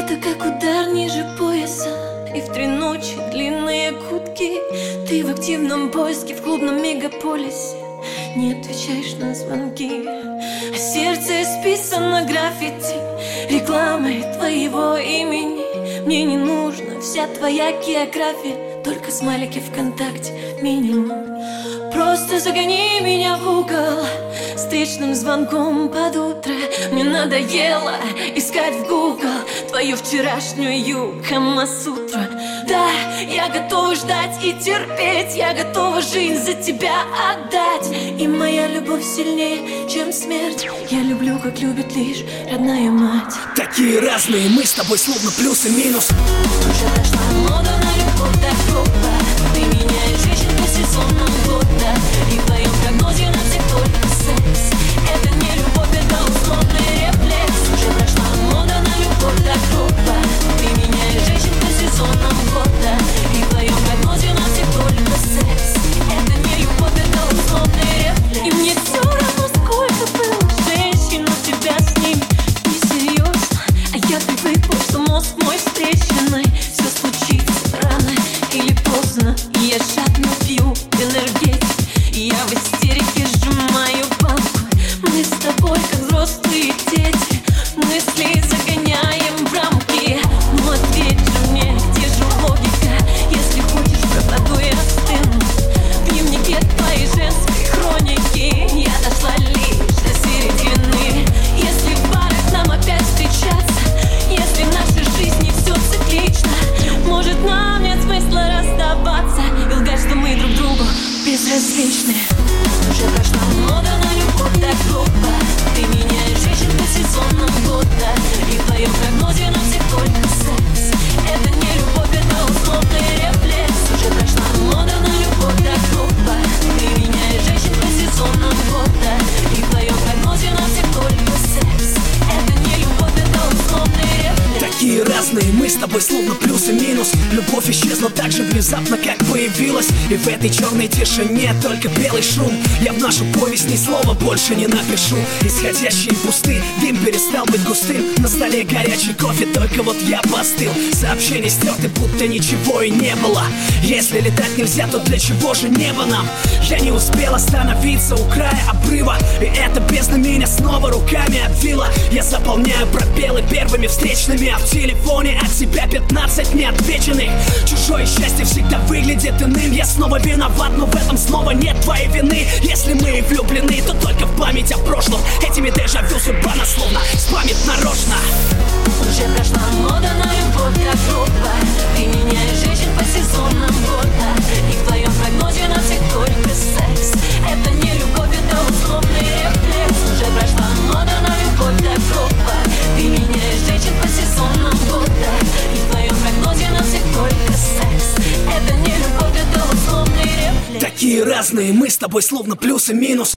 Это как удар ниже пояса. И в три ночи длинные кутки. Ты в активном поиске в клубном мегаполисе. Не отвечаешь на звонки. А сердце исписано граффити. Рекламой твоего имени. Мне не нужна вся твоя география. Только смайлики ВКонтакте минимум. Просто загони меня в угол. Встречным звонком под утро. Мне надоело искать в Google Твою вчерашнюю Камасутру Да, я готова ждать и терпеть Я готова жизнь за тебя отдать. И моя любовь сильнее, чем смерть. Я люблю, как любит лишь родная мать. Такие разные мы с тобой словно плюс и минус. Уже мода на любовь так грубо безразличны Уже прошла мода на любовь так грубо. Ты меняешь женщин по сезонам года. И Такие разные мы с тобой словно плюс и минус. Любовь исчезла так же внезапно, как появилась. И в этой черной тишине только белый шум. Я в нашу повесть ни слова больше не напишу. Исходящие пусты, дым перестал быть густым. На столе горячий кофе, только вот я постыл. Сообщения стерты, будто ничего и не было. Если летать нельзя, то для чего же небо нам? Я не успел остановиться у края обрыва. И эта бездна меня снова руками обвила. Я заполняю пробелы первыми встречными А в телефоне от тебя 15 неотвеченных. Чужое счастье всегда выглядит иным. Я снова виноват, но в этом снова нет твоей вины. Если мы влюблены, Такие разные мы с тобой словно плюс и минус